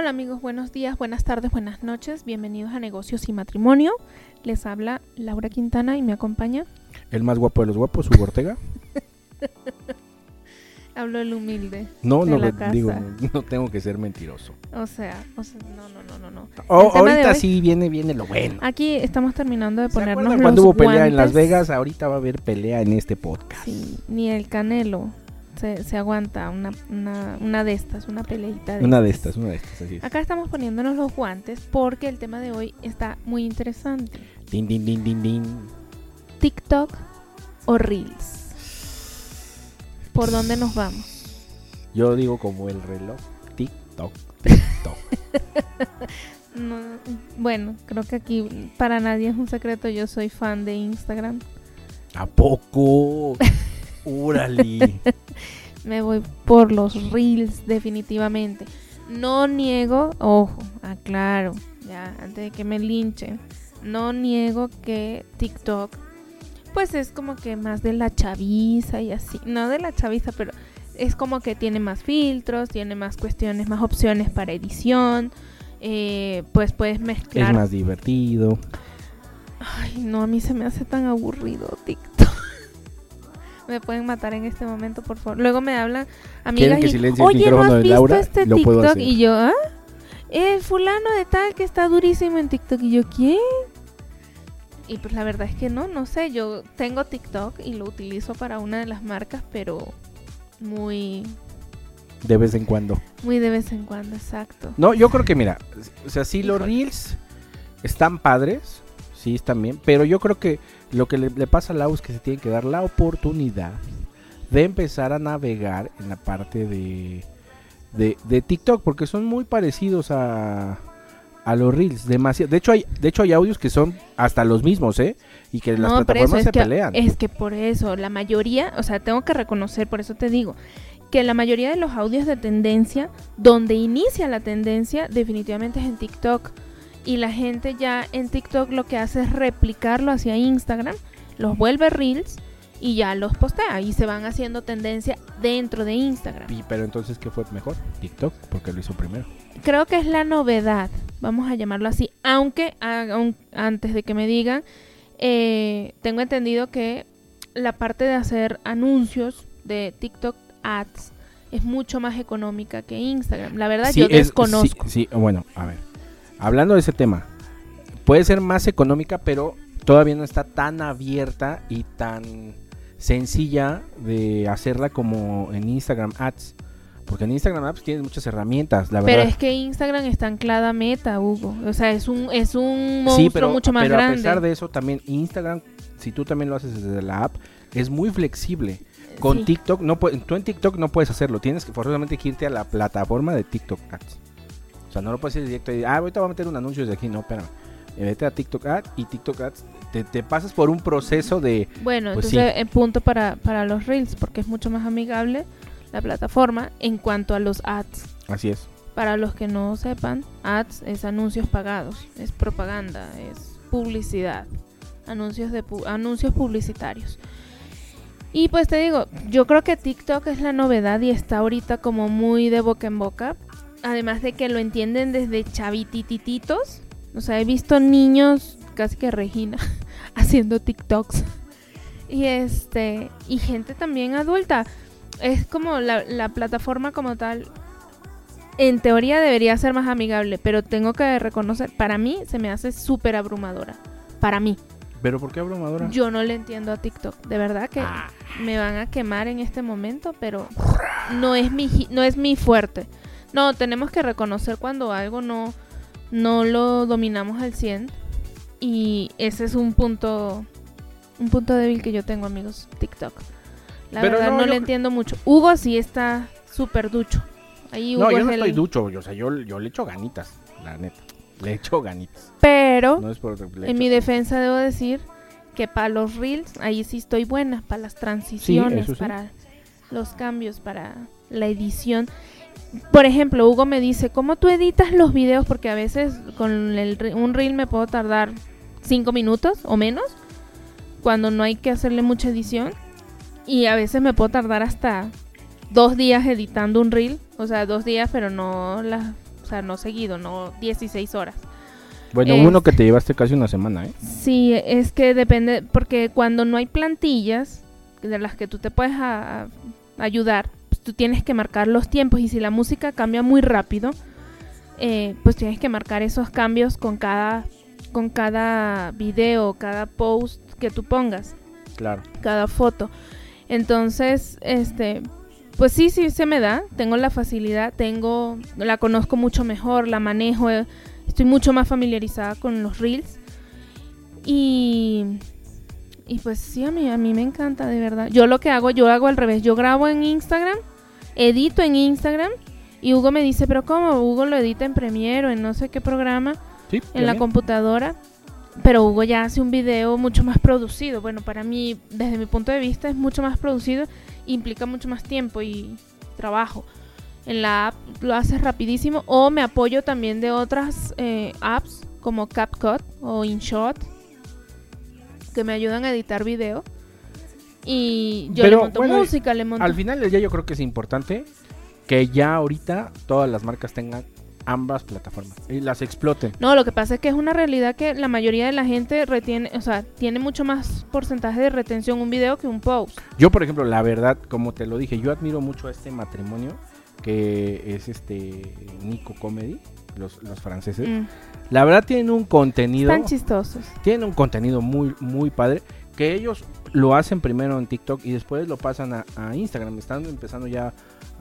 Hola amigos, buenos días, buenas tardes, buenas noches. Bienvenidos a Negocios y Matrimonio. Les habla Laura Quintana y me acompaña. El más guapo de los guapos, Hugo Ortega. Hablo el humilde. No, de no, la digo, no tengo que ser mentiroso. O sea, o sea, no, no, no, no, no. Ahorita hoy- sí viene, viene lo bueno. Aquí estamos terminando de ¿Se ponernos los cuando hubo pelea en Las? Vegas? Ahorita va a haber pelea en este podcast. Sí, ni el Canelo se, se aguanta una, una, una de estas, una peleita de Una de estas, una de estas, así es. Acá estamos poniéndonos los guantes porque el tema de hoy está muy interesante. Din, din, din, din, din. TikTok o Reels. ¿Por dónde nos vamos? Yo digo como el reloj. TikTok, TikTok. No, bueno, creo que aquí para nadie es un secreto. Yo soy fan de Instagram. ¿A poco? Órale. Me voy por los Reels definitivamente. No niego, ojo, aclaro, ya, antes de que me linchen. No niego que TikTok, pues es como que más de la chaviza y así. No de la chaviza, pero es como que tiene más filtros, tiene más cuestiones, más opciones para edición. eh, pues puedes Es mezclar. más divertido. Ay, no, a mí se me hace tan aburrido TikTok. Me pueden matar en este momento, por favor. Luego me hablan amigas ¿Quieren que y, Oye, ¿no has visto Laura? este Lo TikTok? Y yo, ¿ah? El fulano de tal que está durísimo en TikTok. Y yo, ¿quién? Y pues la verdad es que no, no sé. Yo tengo TikTok y lo utilizo para una de las marcas, pero muy, De vez en cuando. muy de vez en cuando, exacto. No, yo creo que mira, o sea, sí los reels están padres, sí están bien, pero yo creo que lo que le, le pasa a Lau es que se tiene que dar la oportunidad de empezar a navegar en la parte de, de, de TikTok, porque son muy parecidos a, a los reels, demasiado. De hecho hay, de hecho hay audios que son hasta los mismos, ¿eh? Y que las No, plataformas es se que, pelean. es que por eso, la mayoría, o sea, tengo que reconocer, por eso te digo, que la mayoría de los audios de tendencia, donde inicia la tendencia, definitivamente es en TikTok. Y la gente ya en TikTok lo que hace es replicarlo hacia Instagram, los vuelve reels y ya los postea. Y se van haciendo tendencia dentro de Instagram. Y- pero entonces, ¿qué fue mejor? TikTok, porque lo hizo primero. creo que es la novedad, vamos a llamarlo así, aunque a- aun- antes de que me digan, eh, tengo entendido que la parte de hacer anuncios de TikTok Ads es mucho más económica que Instagram. La verdad Sí, yo es- desconozco. Sí, sí, bueno, a ver. Hablando de ese tema, puede ser más económica, pero todavía no está tan abierta y tan sencilla de hacerla como en Instagram Ads. Porque en Instagram Ads tienes muchas herramientas, la Pero verdad. es que Instagram está anclada a Meta, Hugo. O sea, es un es un monstruo sí, pero, mucho más pero a grande. pesar de eso, también Instagram, si tú también lo haces desde la app, es muy flexible. Con Sí. TikTok, no tú en TikTok no puedes hacerlo, tienes que forzosamente que irte a la plataforma de TikTok Ads. O sea, no lo puedes ir directo y, ah, ahorita voy a meter un anuncio desde aquí, no, espérame. Eh, Vete a TikTok Ads y TikTok Ads te, te pasas por un proceso de... Bueno, Pues entonces en punto para, para los Reels, porque es mucho más amigable la plataforma en cuanto a los ads. Así es. Para los que no sepan, ads es anuncios pagados, es propaganda, es publicidad, anuncios de pu- anuncios publicitarios. Y pues te digo, yo creo que TikTok es la novedad y está ahorita como muy de boca en boca. Además de que lo entienden desde chavititititos. O sea, he visto niños, casi que Regina, haciendo TikToks. Y este, y gente también adulta. Es como la, la plataforma como tal. En teoría debería ser más amigable, pero tengo que reconocer, para mí se me hace súper abrumadora. Para mí. ¿Pero por qué abrumadora? Yo no le entiendo a TikTok. De verdad que Ah. me van a quemar en este momento, pero no es mi no es mi fuerte. No, tenemos que reconocer cuando algo no no lo dominamos al 100 y ese es un punto un punto débil que yo tengo, amigos, TikTok. La Pero verdad no, no, yo le entiendo mucho. Hugo sí está súper ducho. Ahí Hugo no, yo es no el- estoy ducho, yo- o sea, yo, yo le echo ganitas, la neta. Le echo ganitas. Pero No es por le en mi defensa debo decir que para los reels ahí sí estoy buena, para las transiciones, sí. para los cambios, para la edición. Por ejemplo, Hugo me dice, ¿cómo tú editas los videos? Porque a veces con el, un reel me puedo tardar cinco minutos o menos, cuando no hay que hacerle mucha edición. Y a veces me puedo tardar hasta dos días editando un reel, o sea, dos días, pero no las sea, no seguido, no 16 horas. Bueno, Es- uno que te llevaste casi una semana, ¿eh? Sí, es que depende, porque cuando no hay plantillas de las que tú te puedes a- a- ayudar, tú tienes que marcar los tiempos y si la música cambia muy rápido, eh, pues tienes que marcar esos cambios con cada, con cada video, cada post que tú pongas, Claro. cada foto. Entonces, este, pues sí, sí se me da, tengo la facilidad, tengo, la conozco mucho mejor, la manejo, eh, estoy mucho más familiarizada con los reels. Y, y pues sí, a mí, a mí me encanta, de verdad. Yo lo que hago, yo hago al revés. Yo grabo en Instagram, edito en Instagram. Y Hugo me dice, pero ¿cómo? Hugo lo edita en Premiere o en no sé qué programa, Sí, en la computadora. Pero Hugo ya hace un video mucho más producido. Bueno, para mí, desde mi punto de vista, es mucho más producido. Implica mucho más tiempo y trabajo. En la app lo haces rapidísimo. O me apoyo también de otras eh, apps como CapCut o InShot que me ayudan a editar video. Y yo Pero, le monto bueno, música, le monto... Al final del día yo creo que es importante que ya ahorita todas las marcas tengan ambas plataformas y las exploten. No, lo que pasa es que es una realidad que la mayoría de la gente retiene, o sea, tiene mucho más porcentaje de retención un video que un post. Yo, por ejemplo, la verdad, como te lo dije, yo admiro mucho a este matrimonio que es este Nico Comedy, los, los franceses. Mm, La verdad tienen un contenido, Están chistosos. tienen un contenido muy muy padre que ellos lo hacen primero en TikTok y después lo pasan a, a Instagram. Están empezando ya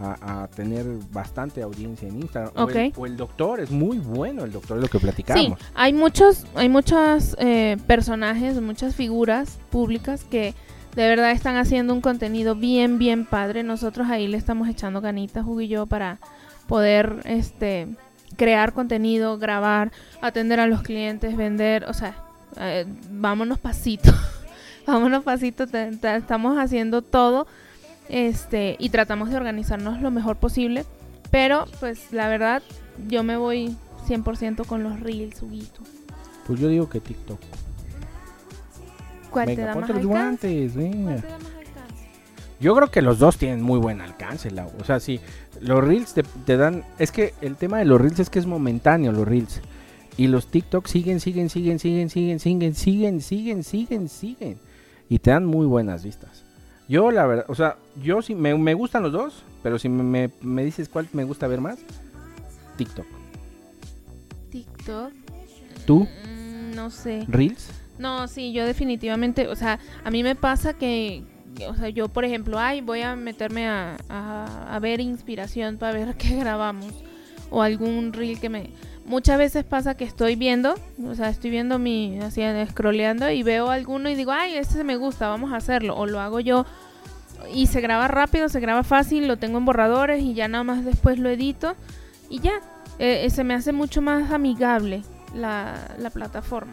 a, a tener bastante audiencia en Instagram. O, el, Ok. o el doctor es muy bueno, el doctor es lo que Sí, platicamos. hay muchos, hay muchos eh, personajes, muchas figuras públicas que de verdad están haciendo un contenido bien, bien padre. Nosotros ahí le estamos echando ganitas, Hugo y yo, para poder este crear contenido, grabar, atender a los clientes, vender, o sea, eh, vámonos pasito, vámonos pasito, estamos haciendo todo este y tratamos de organizarnos lo mejor posible, pero pues la verdad yo me voy 100% con los reels, Huguito. Pues yo digo que TikTok. ¿Cuál te da más los alcance? guantes, venga. ¿Cuál te da más alcance? Yo creo que los dos tienen muy buen alcance, Lau. O sea, sí, los reels te, te dan... Es que el tema de los reels es que es momentáneo, los reels. Y los TikTok siguen, siguen, siguen, siguen, siguen, siguen, siguen, siguen, siguen, siguen. Y te dan muy buenas vistas. Yo, la verdad, o sea, yo sí, me, me gustan los dos, pero si me, me- me dices cuál me gusta ver más, TikTok. TikTok. ¿Tú? Mm, no sé. ¿Reels? No, sí, yo definitivamente, o sea, a mí me pasa que, o sea, yo por ejemplo, ay, voy a meterme a, a, a ver inspiración para ver qué grabamos o algún reel que me... Muchas veces pasa que estoy viendo, o sea, estoy viendo mi, así, scrolleando y veo alguno y digo, ay, este me gusta, vamos a hacerlo, o lo hago yo y se graba rápido, se graba fácil, lo tengo en borradores y ya nada más después lo edito y ya, Eh, eh, se me hace mucho más amigable la, la plataforma.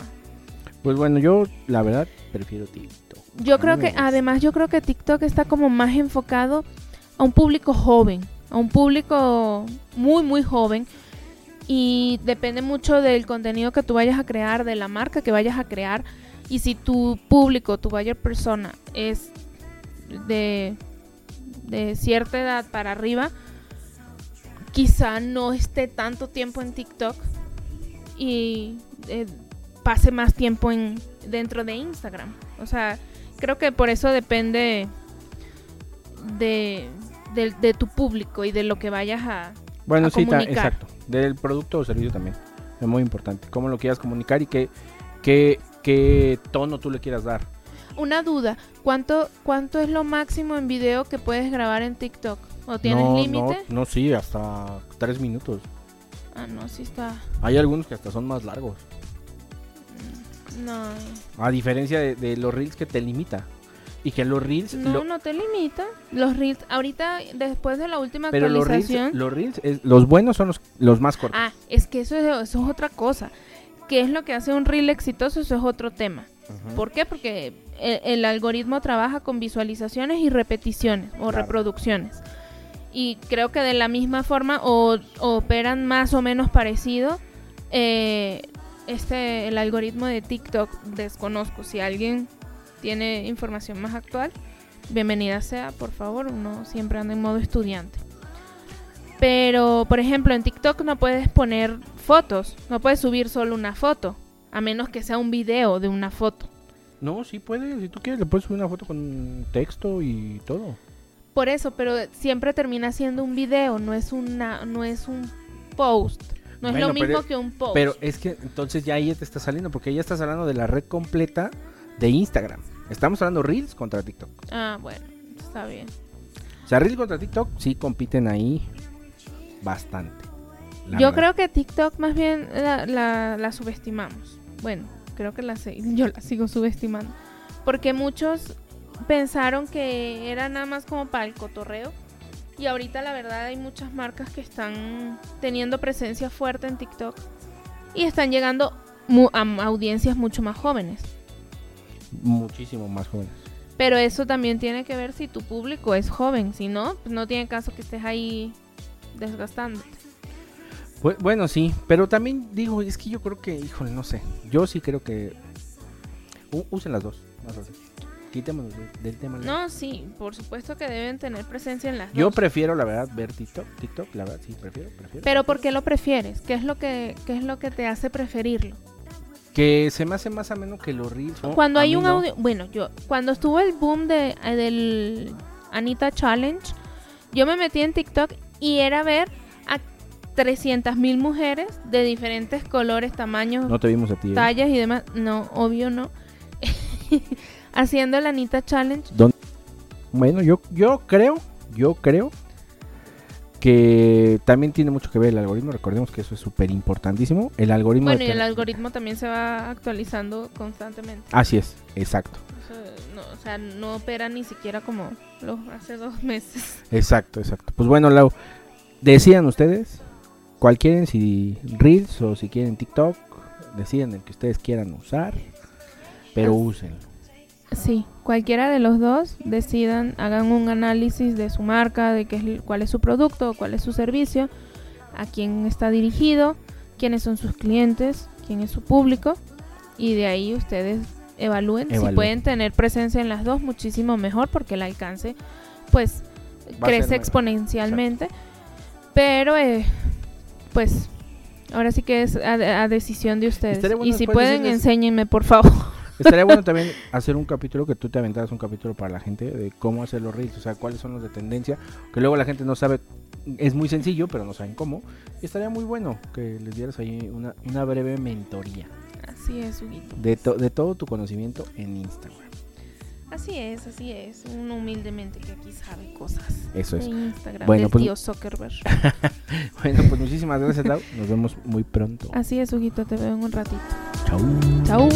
Pues bueno, yo la verdad prefiero TikTok. Yo creo que además yo creo que TikTok está como más enfocado a un público joven, a un público muy muy joven y depende mucho del contenido que tú vayas a crear, de la marca que vayas a crear y si tu público, tu buyer persona es de de cierta edad para arriba, quizá no esté tanto tiempo en TikTok y eh, pase más tiempo en dentro de Instagram. O sea, creo que por eso depende de, de, de tu público y de lo que vayas a... Bueno, a sí, ta- exacto. Del producto o servicio también. Es muy importante. Cómo lo quieras comunicar y qué, qué, qué tono tú le quieras dar. Una duda, ¿cuánto, ¿cuánto es lo máximo en video que puedes grabar en TikTok? ¿O tienes no, límite? No, no, sí, hasta tres minutos. Ah, no, sí está... Hay algunos que hasta son más largos. No, A diferencia de, de los reels que te limita. Y que los reels... no, lo- no te limita. Los reels, ahorita, después de la última pero los reels, actualización... los reels, es- los buenos son los, los más cortos. Ah, es que eso es, eso es otra cosa. ¿Qué es lo que hace un reel exitoso? Eso es otro tema. ¿Por qué? Porque el, el algoritmo trabaja con visualizaciones y repeticiones o Claro. reproducciones. Y creo que de la misma forma o, o operan más o menos parecido. eh, este, el algoritmo de TikTok desconozco. Si alguien tiene información más actual, bienvenida sea, por favor. Uno siempre anda en modo estudiante. Pero, por ejemplo, en TikTok no puedes poner fotos, no puedes subir solo una foto, a menos que sea un video de una foto. No, sí puedes. Si tú quieres, le puedes subir una foto con texto y todo. Por eso, pero siempre termina siendo un video, no es una, no es un post. No es Bueno, lo pero- mismo que un post. Pero es que entonces ya ahí te está saliendo, porque ya estás hablando de la red completa de Instagram. Estamos hablando Reels contra TikTok. Ah, bueno, está bien. O sea, Reels contra TikTok sí compiten ahí bastante. Yo verdad. creo que TikTok más bien la, la- la subestimamos. Bueno, creo que la yo la sigo subestimando. Porque muchos pensaron que era nada más como para el cotorreo. Y ahorita la verdad hay muchas marcas que están teniendo presencia fuerte en TikTok. Y están llegando mu- a audiencias mucho más jóvenes. Muchísimo más jóvenes. Pero eso también tiene que ver si tu público es joven. Si no, pues no tiene caso que estés ahí desgastándote. Bu- Bueno, sí, pero también digo, es que yo creo que, híjole, no sé. Yo sí creo que usen las dos. más. Quitémonos de- del tema. No, sí, por supuesto que deben tener presencia en las Yo dos. prefiero, la verdad, ver TikTok. TikTok, la verdad, sí, prefiero, prefiero. Pero ¿por qué lo prefieres? ¿Qué es lo que qué es lo que te hace preferirlo? Que se me hace más ameno que los reels. ¿no? Cuando A hay un no. audio, bueno, yo cuando estuvo el boom de eh, del Anita Challenge, yo me metí en TikTok y era ver a 300 mil mujeres de diferentes colores, tamaños, No te vimos a ti. ¿eh? tallas y demás. No, obvio no. Haciendo el Anita Challenge. Bueno, yo, yo creo, yo creo que también tiene mucho que ver el algoritmo. Recordemos que eso es súper importantísimo. El algoritmo. Bueno, y el algoritmo también se va actualizando constantemente. Así es, exacto. Eso no, o sea, no opera ni siquiera como los hace dos meses. Exacto, exacto. Pues bueno, Lau, decidan ustedes cuál quieren, si Reels o si quieren TikTok. Decidan el que ustedes quieran usar, pero úsenlo. Sí, cualquiera de los dos decidan, hagan un análisis de su marca, de qué es, cuál es su producto, cuál es su servicio, a quién está dirigido, quiénes son sus clientes, quién es su público y de ahí ustedes evalúen, si pueden tener presencia en las dos muchísimo mejor porque el alcance pues Va crece exponencialmente, pero eh, pues ahora sí que es a, a decisión de ustedes. Bueno y si pueden enséñenme por favor. Estaría bueno también hacer un capítulo que tú te aventaras un capítulo para la gente de cómo hacer los reels, o sea, cuáles son los de tendencia, que luego la gente no sabe, es muy sencillo, pero no saben cómo. Y estaría muy bueno que les dieras ahí una, una breve mentoría Así es, Huguito. de, to- de todo tu conocimiento en Instagram. Así es, así es. Uno humildemente que aquí sabe cosas. Eso es. De Instagram, Bueno, del pues- tío Zuckerberg. Bueno, pues muchísimas gracias, Lau. Nos vemos muy pronto. Así es, Huguito, te veo en un ratito. Chau. Chau.